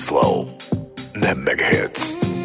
Slow na Megahits.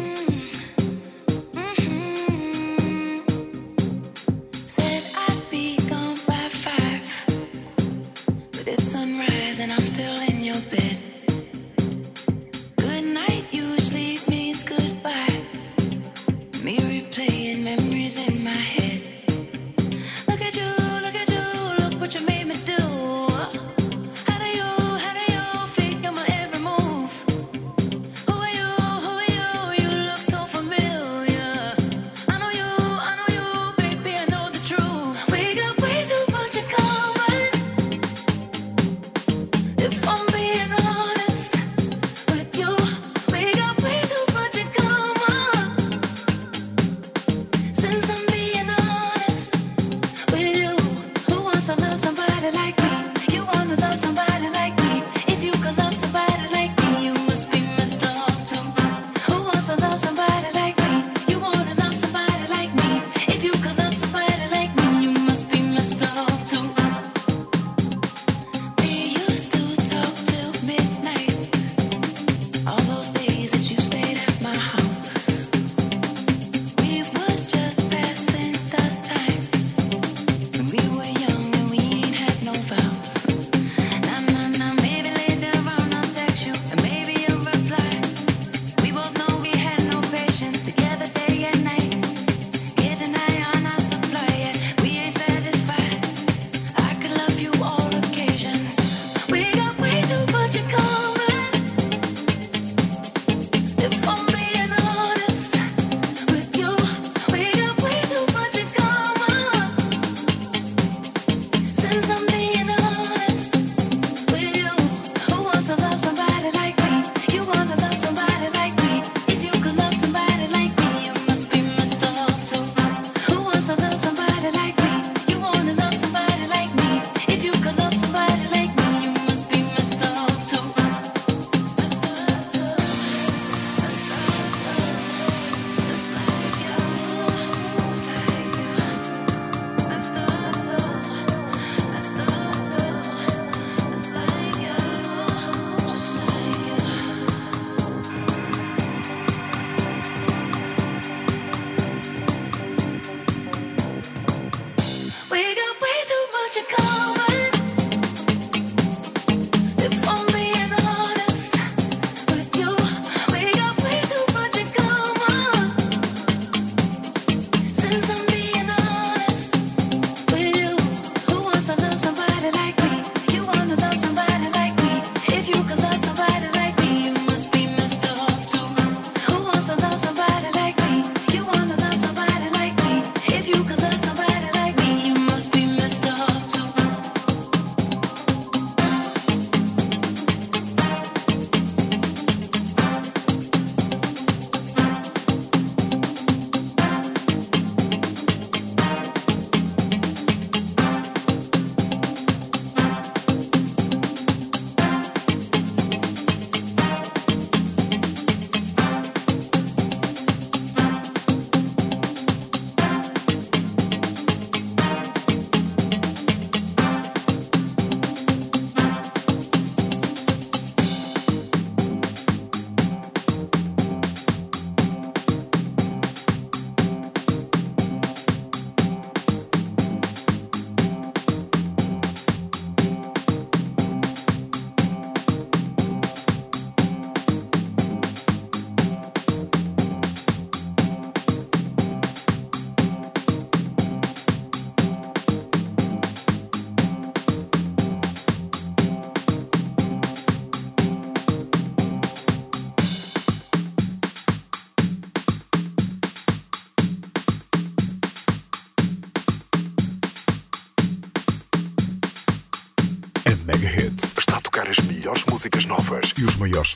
Músicas novas e os maiores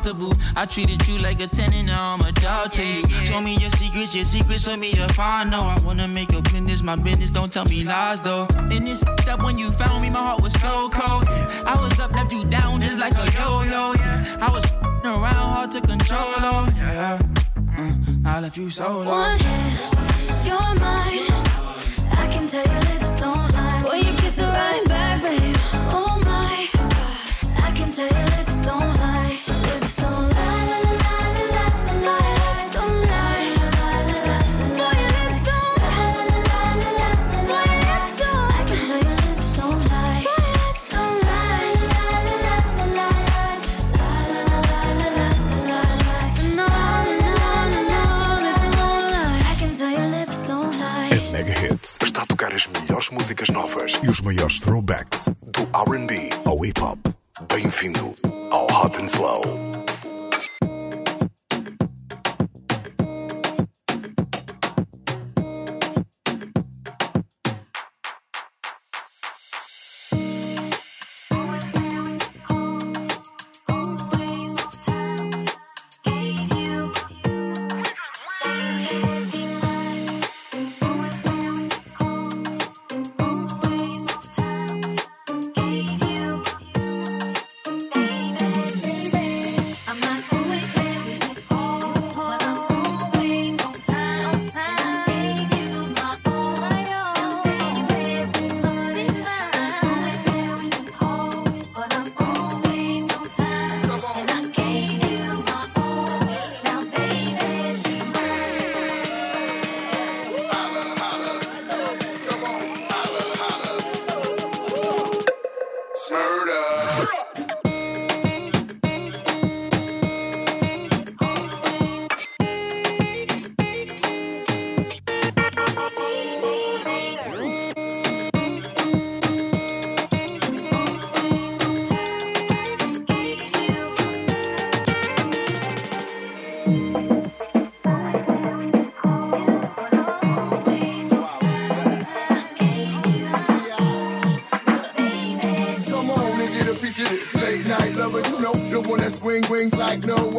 comfortable. I treated you like a tenant, now I'm a dog to you. Show me your secrets, your secrets, show me if I know. I wanna make your business my business, don't tell me lies though. And it's up when you found me, my heart was so cold. I was up, left you down just like a yo yo. Yeah. I was around, hard to control. Oh, yeah. Mm, I left you so low. One hit, you're mine. I can tell your as melhores músicas novas e os maiores throwbacks do RB ao hip hop. Bem-vindo ao Hot and Slow.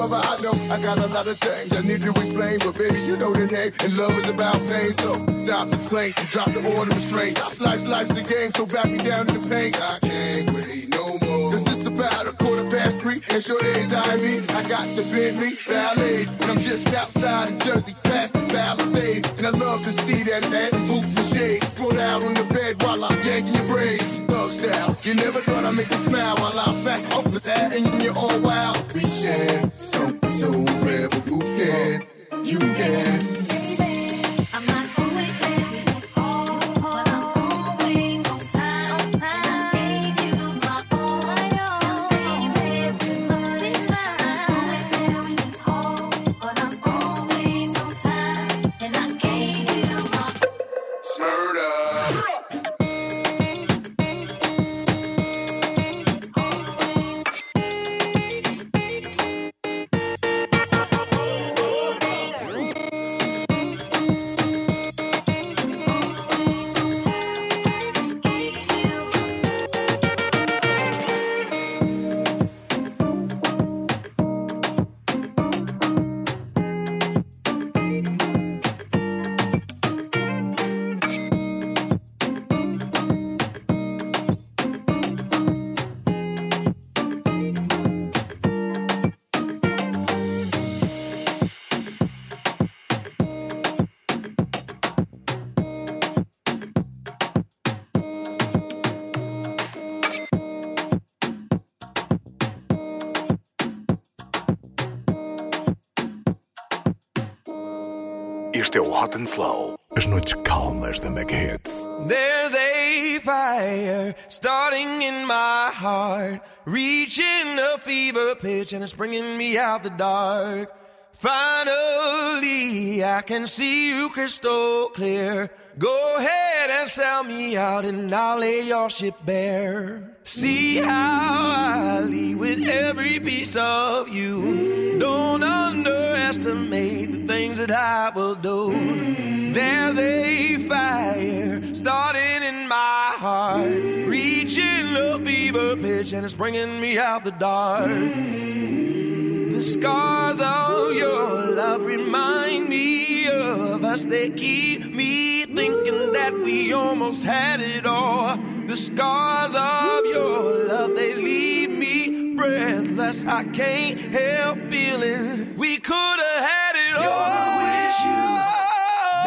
Other. I know I got a lot of things I need to explain, but baby, you know the name. And love is about pain, so stop the flames and drop the order of restraint. Life's life's a game, so back me down to the paint. I can't wait no more. Cause it's about a quarter past three, and sure days I mean, I got the Bentley Ballet, and I'm just outside of Jersey, past the Palisades. And I love to see that hat and boots and shades. Throw down on the bed while I'm yanking your braids. Thug style, you never thought I'd make you smile while I'm back off side and you're all wild. We so you can, you can. And Slow. As noites calmas da Mega Hits. There's a fire starting in my heart, reaching a fever pitch, and it's bringing me out the dark. Finally, I can see you crystal clear. Go ahead and sell me out, and I'll lay your ship bare. See how I leave with every piece of you. Don't underestimate the things that I will do. There's a fire starting in my heart, reaching a fever pitch, and it's bringing me out the dark. The scars of your love remind me of us. They keep me thinking that we almost had it all. The scars of breathless. I can't help feeling we could have had it all. You're gonna wish you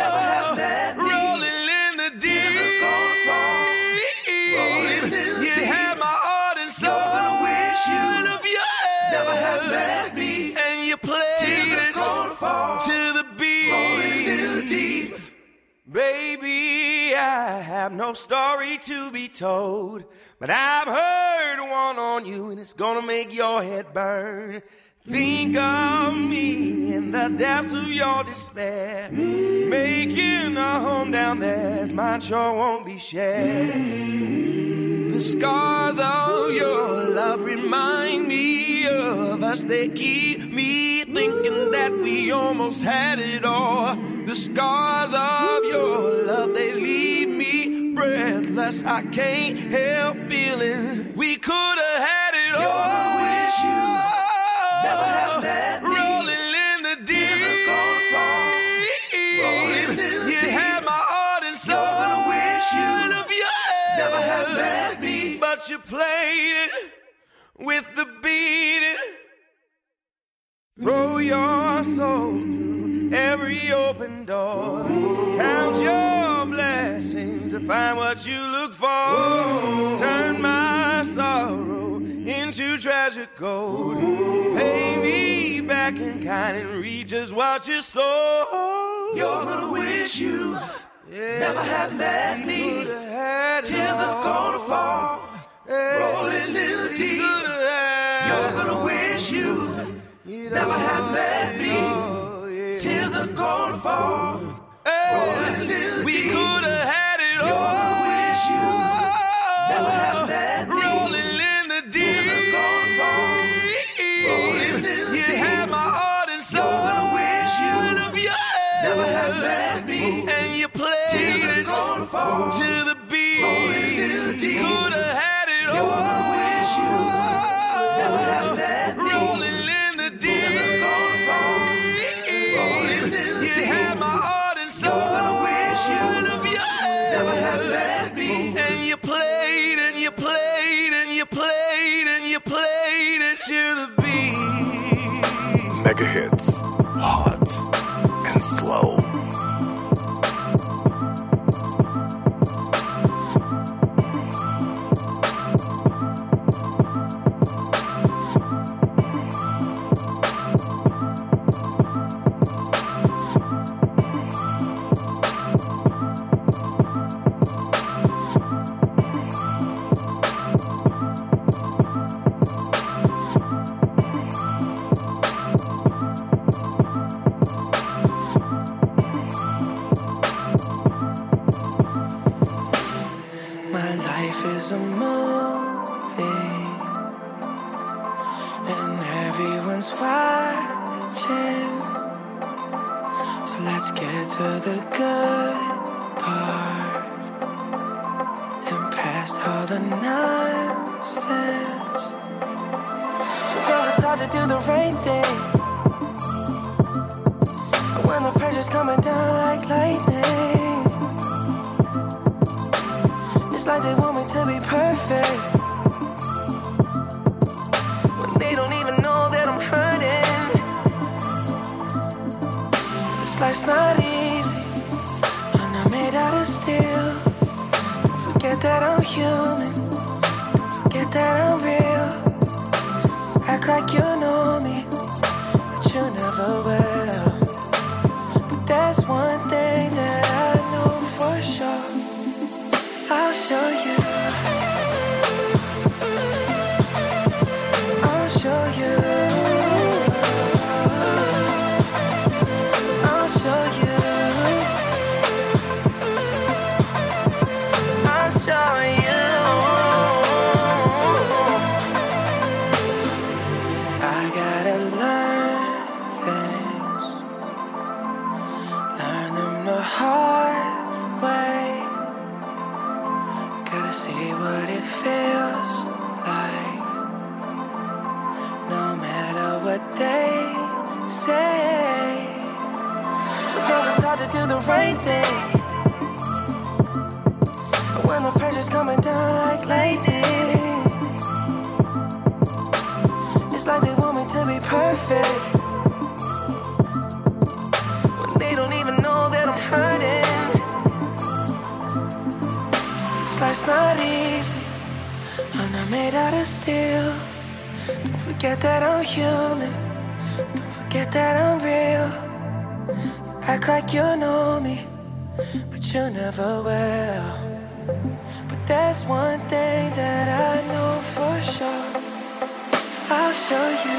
never had met me. Rolling in the deep. Tears are gonna fall. Rolling in the you deep. had my heart and soul. You're wish you of your never had met me. And you played it to the beat. Rolling in the deep. Baby, I have no story to be told, but I've heard one on you and it's gonna make your head burn. Think of me in the depths of your despair. Making a home down there as mine sure won't be shared. The scars of your love remind me of us. They keep me thinking that we almost had it all. The scars of your love, they leave me breathless. I can't help feeling we could have had it You're all. wish you never had met me. Rolling in the deep. Tears are gonna fall. Rolling in the you deep. had my heart and soul. You're gonna wish you of your never had met me. But you played it with the beat. Throw your soul through every open door. Count your blessings to find what you look for. Turn my sorrow into treasure gold. Pay me back in kind and read just what you sow. You're gonna wish you never had met me. Had Tears are gonna fall. Rolling in the deep. You're gonna wish you never had all the nonsense. Sometimes it's hard to do the right thing. When the pressure's coming down like lightning. It's like they want me to be perfect. That I'm human. Don't forget that I'm real. Act like you know me, but you never will. But that's one still. Don't forget that I'm human. Don't forget that I'm real. You act like you know me, but you never will. But there's one thing that I know for sure. I'll show you.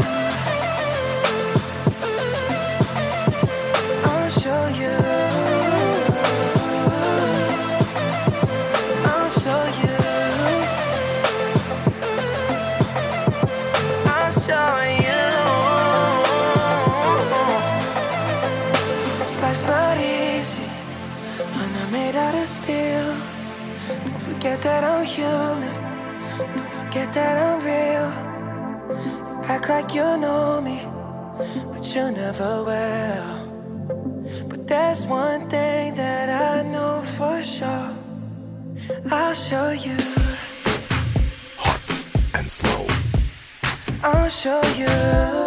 I'll show you. forget that I'm human. Don't forget that I'm real. You act like you know me, but you never will. But there's one thing that I know for sure. I'll show you. Hot and slow. I'll show you.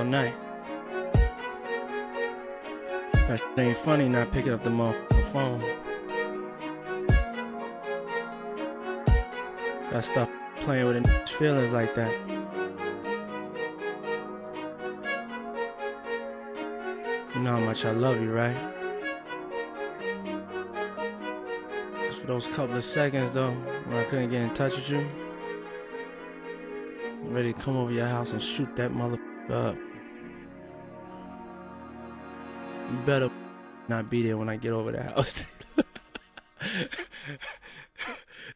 all night. That shit ain't funny not picking up the phone. Gotta stop playing with a feelings like that. You know how much I love you, right? Just for those couple of seconds though, when I couldn't get in touch with you. I'm ready to come over your house and shoot that mother up. better not be there when I get over the house.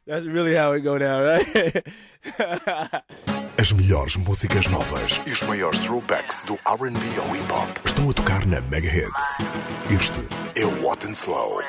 That's really how it go down, right? As melhores músicas novas e os maiores throwbacks do R&B ao hip hop estão a tocar na Mega Hits. Este é o What and Slow.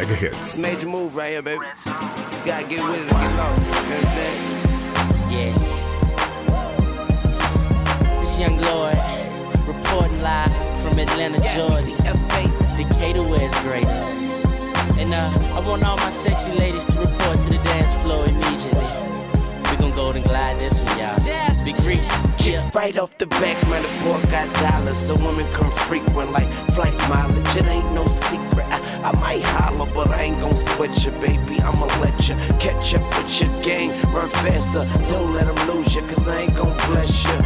mega hits. Major move right here, baby. You gotta get with it get lost. You understand? Yeah. This young lord reporting live from Atlanta, Georgia. Decatur, where it's great. And uh, I want all my sexy ladies to report to the dance floor immediately. We gon' golden glide this one, y'all. Let's be grease. Yeah. Right off the back, man, the boy got dollars. So women come frequent like flight mileage. It ain't no secret. I I might holler, but I ain't gon' sweat you, baby. I'ma let you catch up with your gang. Run faster, don't let them lose you, cause I ain't gon' bless you.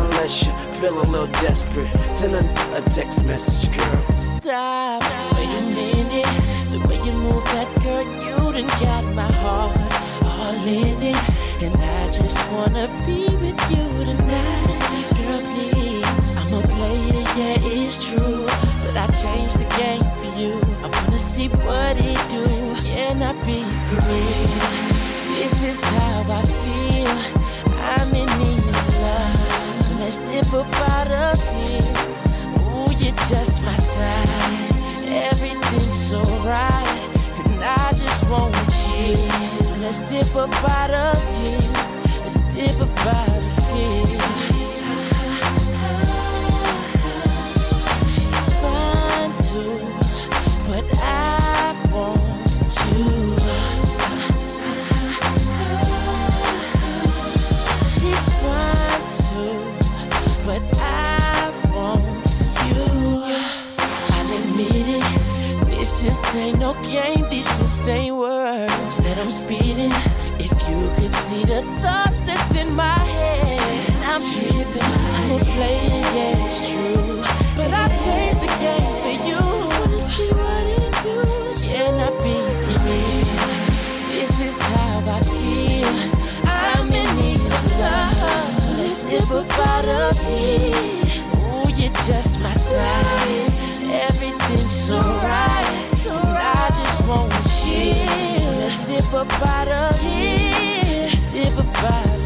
Unless you feel a little desperate. Send a, a text message, girl. Stop. Wait a minute. The way you move that girl, you done got my heart all in it. And I just wanna be with you tonight. Yeah, it's true. But I changed the game for you. I wanna see what it do. Can I be free? This is how I feel. I'm in need of love. So let's dip up out of here. Ooh, you're just my type. Everything's so right. And I just want you. So let's dip up out of here. Let's dip up out of here. Just ain't no game, this just ain't words that I'm speeding. If you could see the thoughts that's in my head, I'm tripping. I'm a player, yeah, it's true. But I changed the game for you. Wanna see what it do? Can I be free? This is how I feel. I'm in need of love, so let's dip up out of here. Ooh, you're just my type. Everything's so right, so I just want you. So let's dip up out of here. Dip up out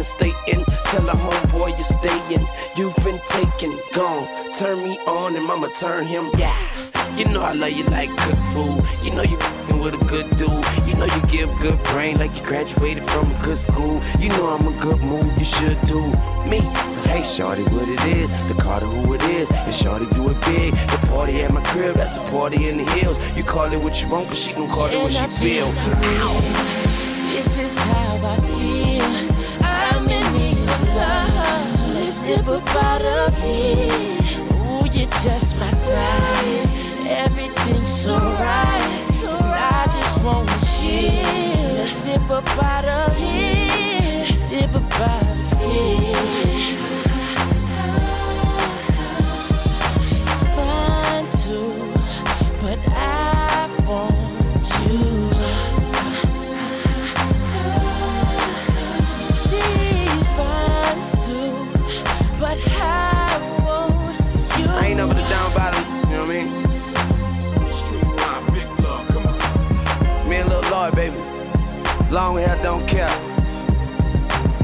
and stay in. Tell a homeboy you're staying. You've been taken, gone. Turn me on and mama turn him. Yeah. You know I love you like cook food. You know you fing with a good dude. You know you give good brain like you graduated from a good school. You know I'm a good move, you should do me. So hey, shorty, what it is? The Carter who it is, and shorty do it big. The party at my crib, that's a party in the hills. You call it what you want, but she gon' call it what she feel. This is how I feel. Dip up out of here. Ooh, you're just my type. Everything's so right, so I just want you. Let's dip up out of here. Dip up out of here. And baby. Long hair, don't care.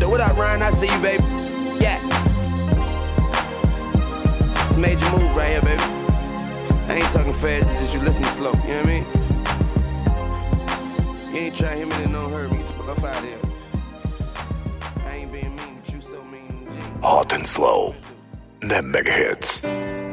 So what up, Ryan? I see you, baby. Yeah. It's major move right here, baby. I ain't talking fast, it's just you listening slow, you know what I mean? You ain't trying to hit me, then don't hurt me. Get the fuck out of here. I ain't being mean, but you so mean. Hot and Slow na Mega Hits.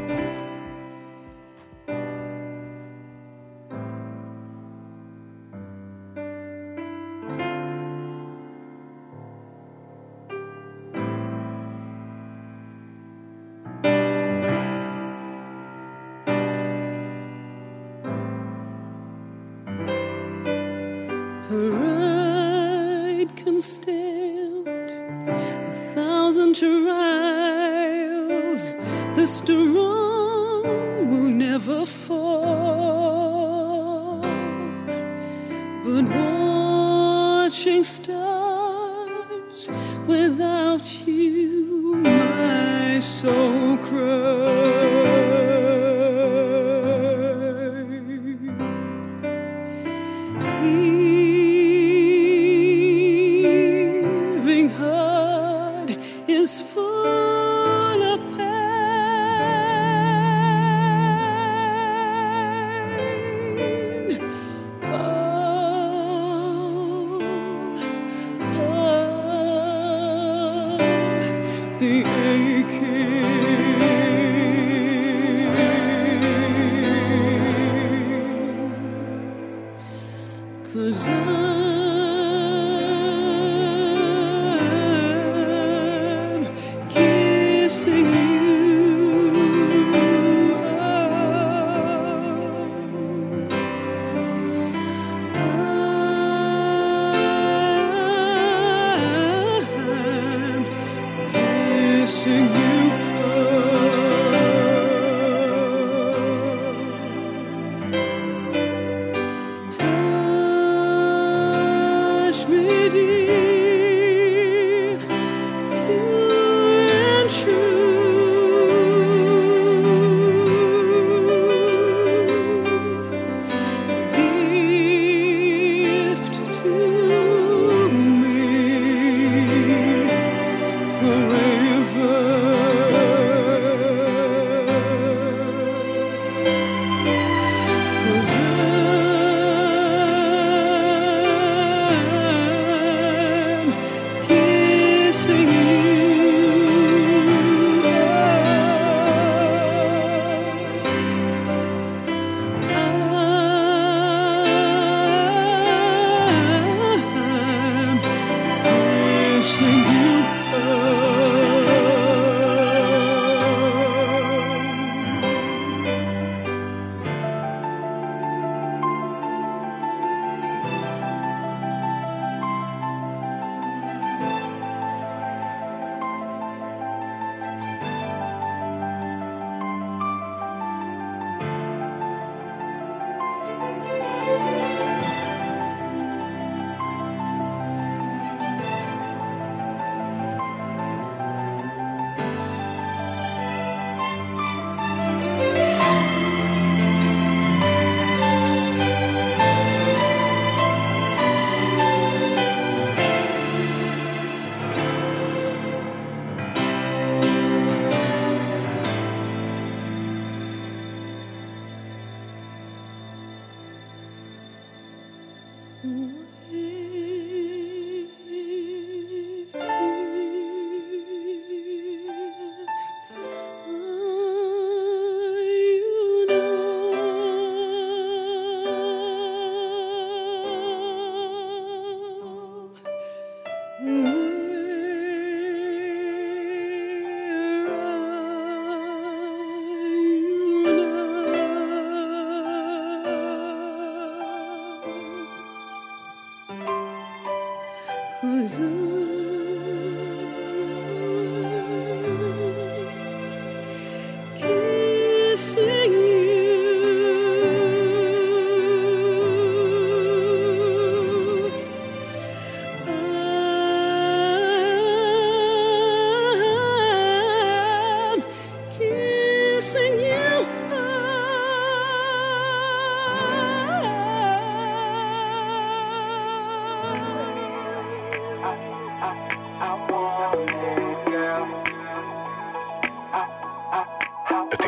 cousin.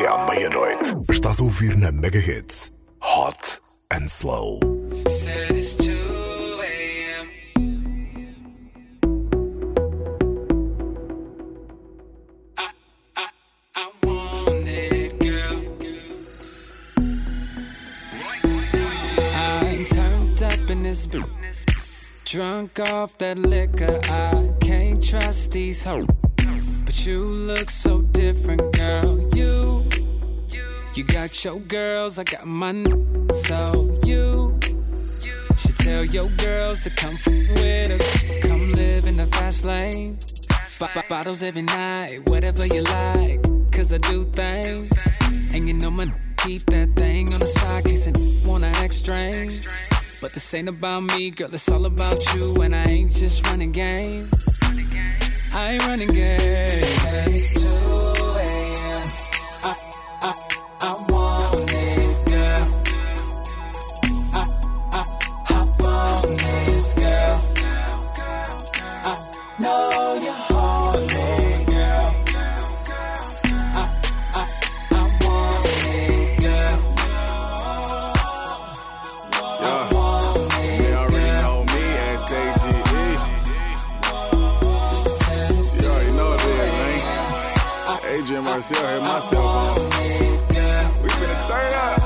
Até à meia-noite. Estás a ouvir na Mega Hits. Hot and Slow. It's 2 a.m. I, I, I want it, girl. I'm turned up in this bitch. Drunk off that liquor. I can't trust these hoes. But you look so different, girl. You, got your girls, I got mine. So you should tell your girls to come with us. Come live in the fast lane. B- bottles every night, whatever you like. Cause I do things. You know my keep that thing on the side, case it wanna act strange. But this ain't about me, girl, it's all about you. And I ain't just running game. I ain't running game. 2 Adrian Marcel hit my cell phone. We finna turn up.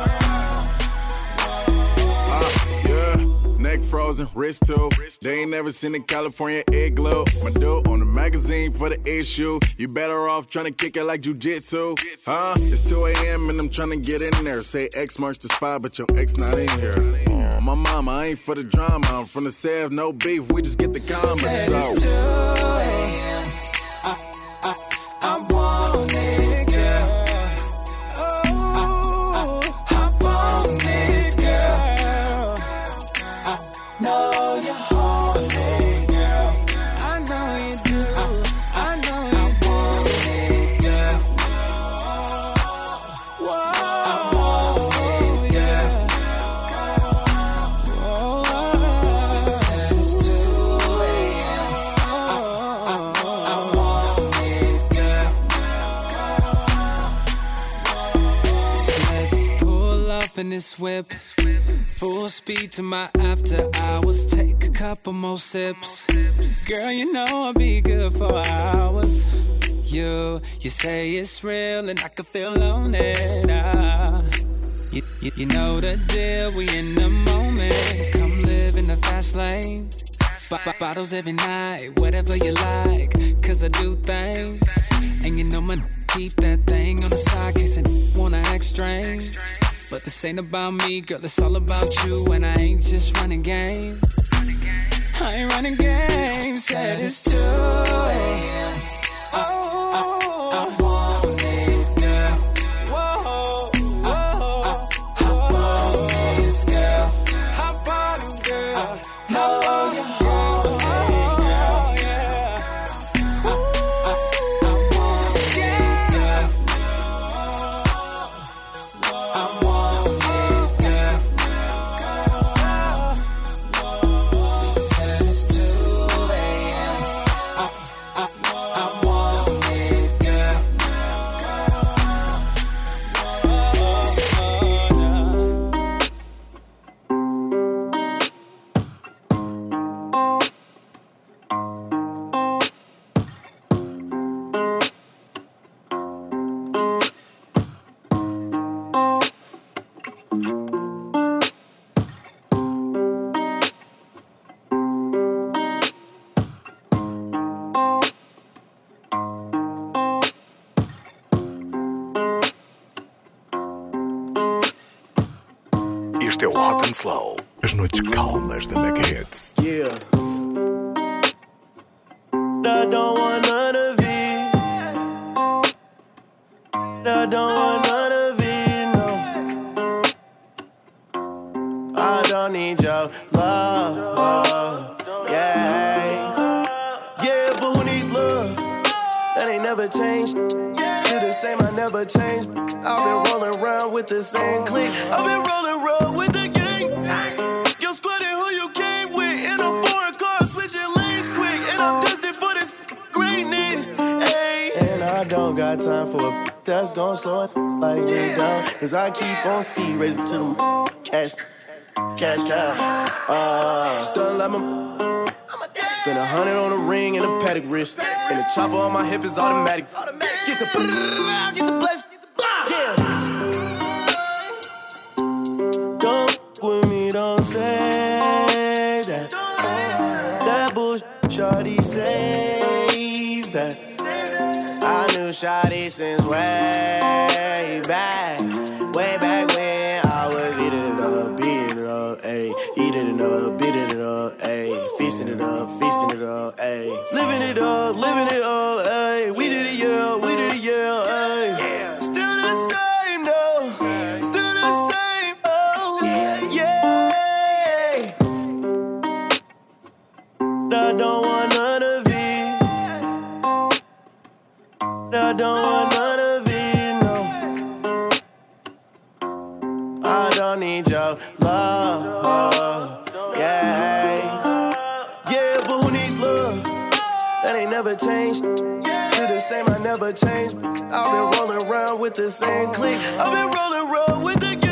Uh, yeah. Neck frozen wrist too. They ain't never seen a California igloo. My dude on the magazine for the issue. You better off trying to kick it like jujitsu. Huh? It's 2 a.m. and I'm trying to get in there. Say X marks the spot, but your ex not in here. Oh, my mama, I ain't for the drama. I'm from the Sev, no beef. We just get the comments. Said it's 2 a.m. this whip. Full speed to my after hours. Take a couple more sips. Girl, you know I'll be good for hours. You, you say it's real and I can feel on it. Ah. You, you, you know the deal, we in the moment. Come live in the fast lane. B- bottles every night, whatever you like. Cause I do things. And you know my keep that thing on the side, I wanna act strange. But this ain't about me, girl, it's all about you. And I ain't just running game. I ain't running game. Said it's 2 a.m. Oh, it, cause I keep on speed racing to the cash, cash cow. Uh, stunning like my. Spend a hundred on a ring and a Patek wrist, and the chopper on my hip is automatic. Get the get the bless, yeah. Don't with me, don't say that. That bullshit, shawty, save that. I knew shawty since way back, up, living it up, never changed. Still the same, I never changed. I've been rolling around with the same clique. I've been rolling around with the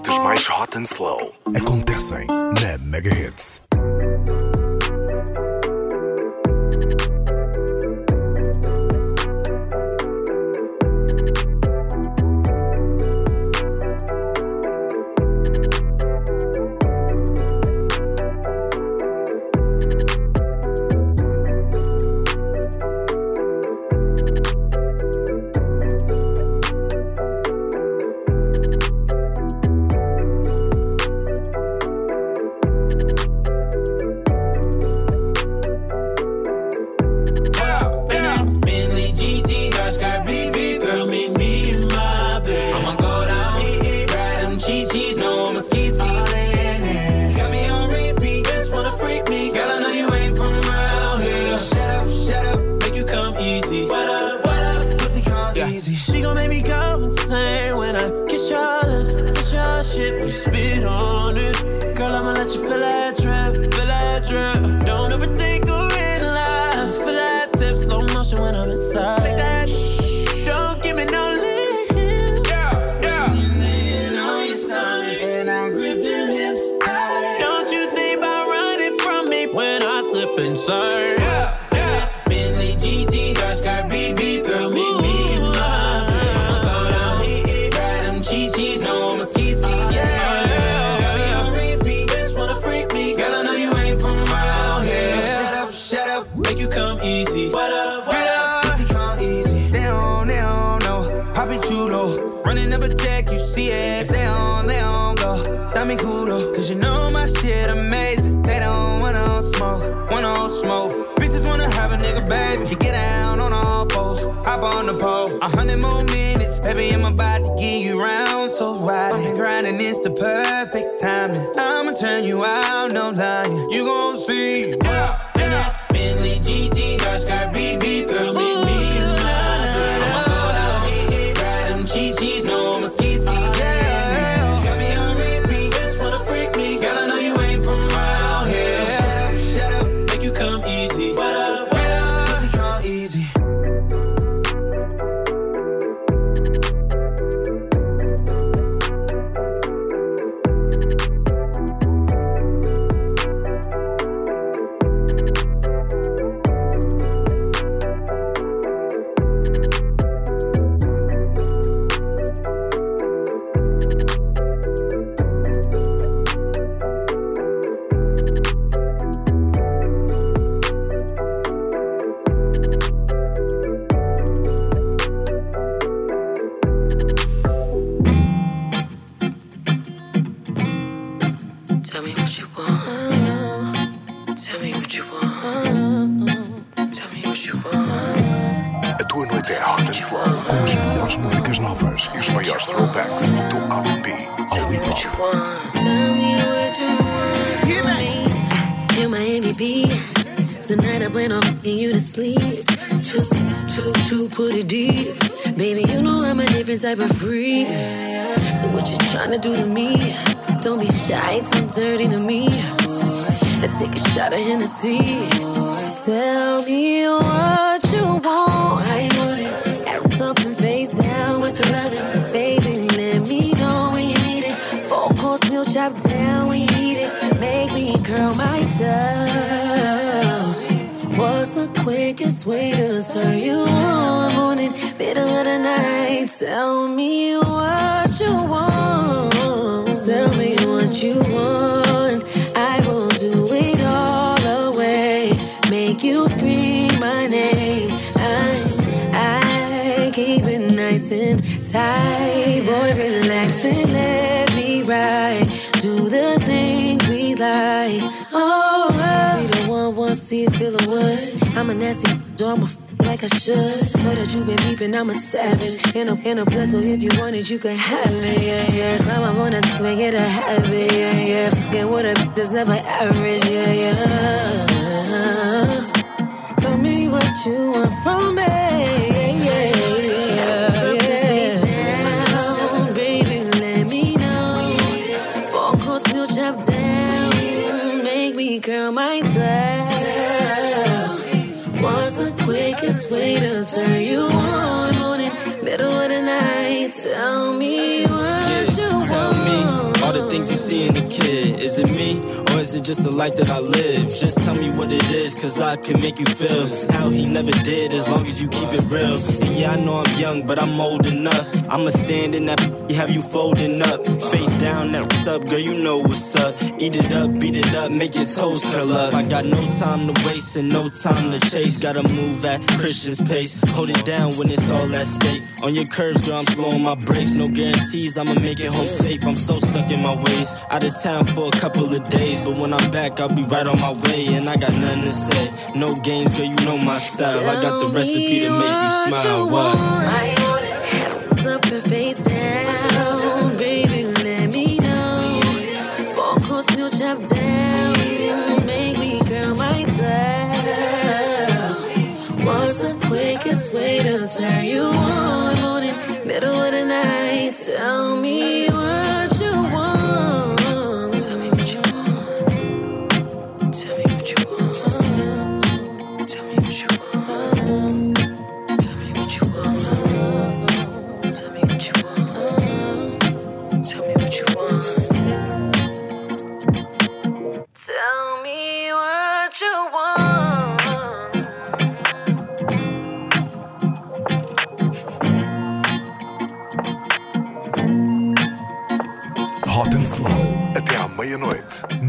noites mais hot and slow acontecem na Mega Hits. Make you come easy. what up, what up? pussy come easy. They don't, they don't know. Pop it, you know. Running up a check, you see it. They don't, they don't go. That me cool. Cause you know my shit amazing. They don't wanna smoke, wanna smoke. Bitches wanna have a nigga, baby. She get down on all fours. Hop on the pole. A hundred more minutes. Baby, I'm about to get you round. So ride it. Grinding, it's the perfect timing. I'ma turn you out, no lying. You gon' see. Beep, girl, MVP. Tonight I plan on fucking you to sleep. Too, too, too, put it deep. Baby, you know I'm a different type of freak. So what you tryna do to me? Don't be shy, too dirty to me. Let's take a shot of Hennessy. Tell me what you want. You want it? Act up and face down with the loving. Baby, let me know when you need it. Four course meal chop down curl my toes. What's the quickest way to turn you on? Morning, middle of the night. Tell me what you want. Tell me what you want. I will do it all away. Make you scream my name. I, I keep it nice and tight. Boy, relax and let me ride. Do the things we like. Oh, oh. be the one once see you feel the wood. I'm a nasty, so I'm a f- like I should. Know that you been peeping, I'm a savage. In a, in a plus, so if you want it, you can have it. Yeah, yeah. Climb up on that, make it a habit. Yeah, yeah. Fucking with a bitch that's never average. Yeah, yeah. Tell me what you want from me. Curl my toes. What's the quickest way to turn you things you see in a kid. Is it me, or is it just the life that I live? Just tell me what it is, cause I can make you feel how he never did, as long as you keep it real. And yeah, I know I'm young, but I'm old enough. I'ma stand in that, have you folding up. Face down, that up, girl, you know what's up. Eat it up, beat it up, make your toes curl up. I got no time to waste and no time to chase. Gotta move at Christian's pace. Hold it down when it's all at stake. On your curves, girl, I'm slowing my brakes. No guarantees, I'ma make it home safe. I'm so stuck in my ways. Out of town for a couple of days, but when I'm back, I'll be right on my way. And I got nothing to say. No games, girl, you know my style. I got the recipe to make you smile. What? I want it. Up and face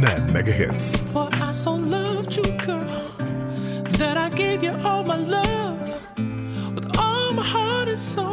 101.9 MHz. For I so loved you, girl, that I gave you all my love with all my heart and soul.